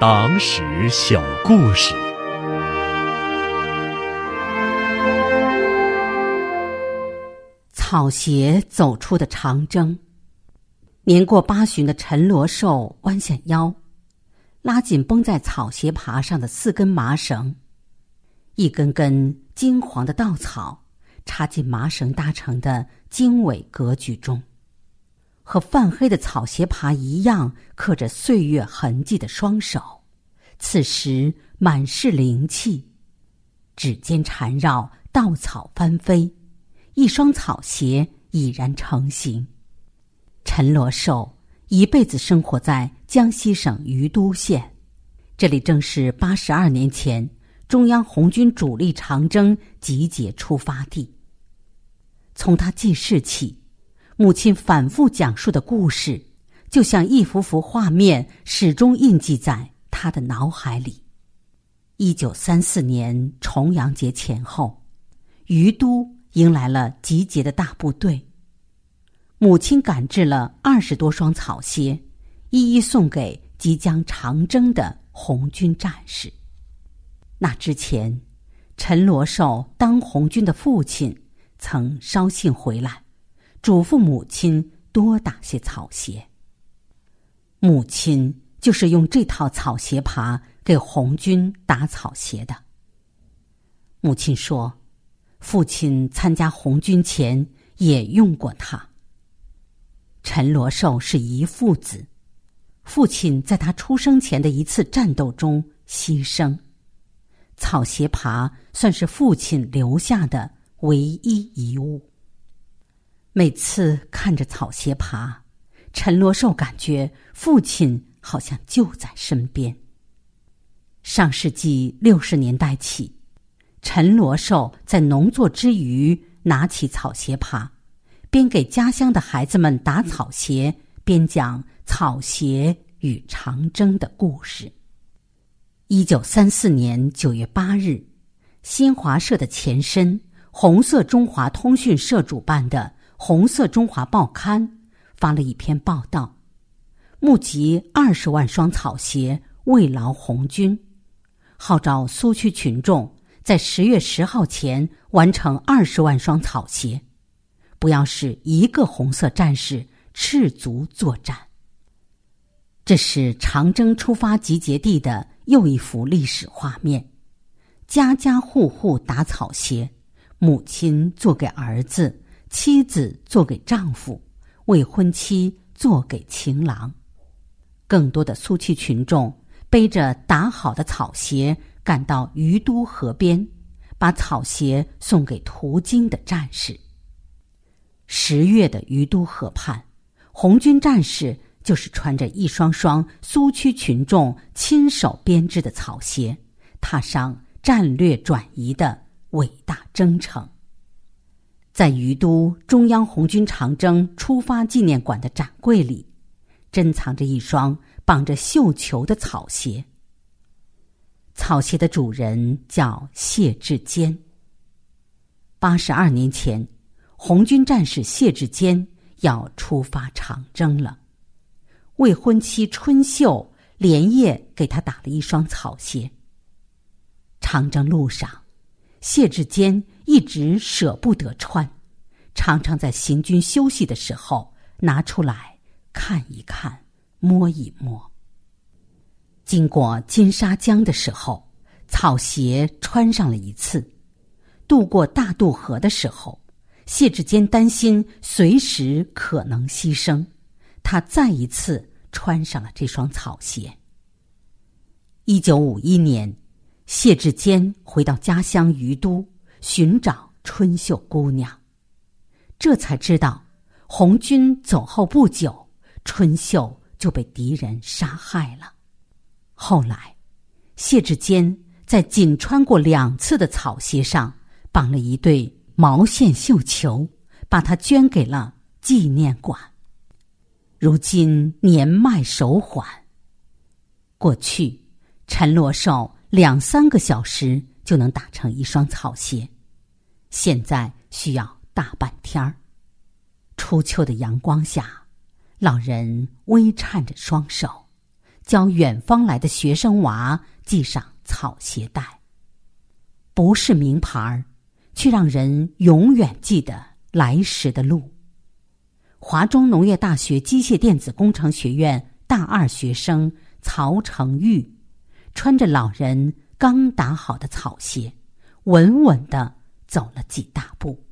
党史小故事。草鞋走出的长征。年过八旬的陈罗寿弯下腰，拉紧绷在草鞋爬上的四根麻绳，一根根金黄的稻草插进麻绳搭成的经纬格局中。和泛黑的草鞋爬一样，刻着岁月痕迹的双手，此时满是灵气，指尖缠绕，稻草翻飞，一双草鞋已然成型。陈罗寿一辈子生活在江西省余都县，这里正是八十二年前中央红军主力长征集结出发地。从他记事起。母亲反复讲述的故事，就像一幅幅画面，始终印记在他的脑海里。一九三四年重阳节前后，于都迎来了集结的大部队。母亲赶制了二十多双草鞋，一一送给即将长征的红军战士。那之前，陈罗寿当红军的父亲曾捎信回来。嘱咐母亲多打些草鞋。母亲就是用这套草鞋耙给红军打草鞋的。母亲说，父亲参加红军前也用过它。陈罗寿是一父子，父亲在他出生前的一次战斗中牺牲，草鞋耙算是父亲留下的唯一遗物。每次看着草鞋爬，陈罗寿感觉父亲好像就在身边。上世纪六十年代起，陈罗寿在农作之余拿起草鞋爬，边给家乡的孩子们打草鞋，边讲草鞋与长征的故事。一九三四年九月八日，新华社的前身红色中华通讯社主办的。红色中华报刊发了一篇报道，募集二十万双草鞋慰劳红军，号召苏区群众在十月十号前完成二十万双草鞋，不要使一个红色战士赤足作战。这是长征出发集结地的又一幅历史画面：家家户户打草鞋，母亲做给儿子。妻子做给丈夫，未婚妻做给情郎。更多的苏区群众背着打好的草鞋赶到于都河边，把草鞋送给途经的战士。十月的于都河畔，红军战士就是穿着一双双苏区群众亲手编织的草鞋，踏上战略转移的伟大征程。在于都中央红军长征出发纪念馆的展柜里，珍藏着一双绑着绣球的草鞋。草鞋的主人叫谢志坚。八十二年前，红军战士谢志坚要出发长征了，未婚妻春秀连夜给他打了一双草鞋。长征路上，谢志坚。一直舍不得穿，常常在行军休息的时候拿出来看一看、摸一摸。经过金沙江的时候，草鞋穿上了一次；渡过大渡河的时候，谢志坚担心随时可能牺牲，他再一次穿上了这双草鞋。一九五一年，谢志坚回到家乡于都。寻找春秀姑娘，这才知道，红军走后不久，春秀就被敌人杀害了。后来，谢志坚在仅穿过两次的草鞋上绑了一对毛线绣球，把它捐给了纪念馆。如今年迈手缓，过去陈罗寿两三个小时。就能打成一双草鞋，现在需要大半天儿。初秋的阳光下，老人微颤着双手，教远方来的学生娃系上草鞋带。不是名牌儿，却让人永远记得来时的路。华中农业大学机械电子工程学院大二学生曹成玉，穿着老人刚打好的草鞋，稳稳的走了几大步。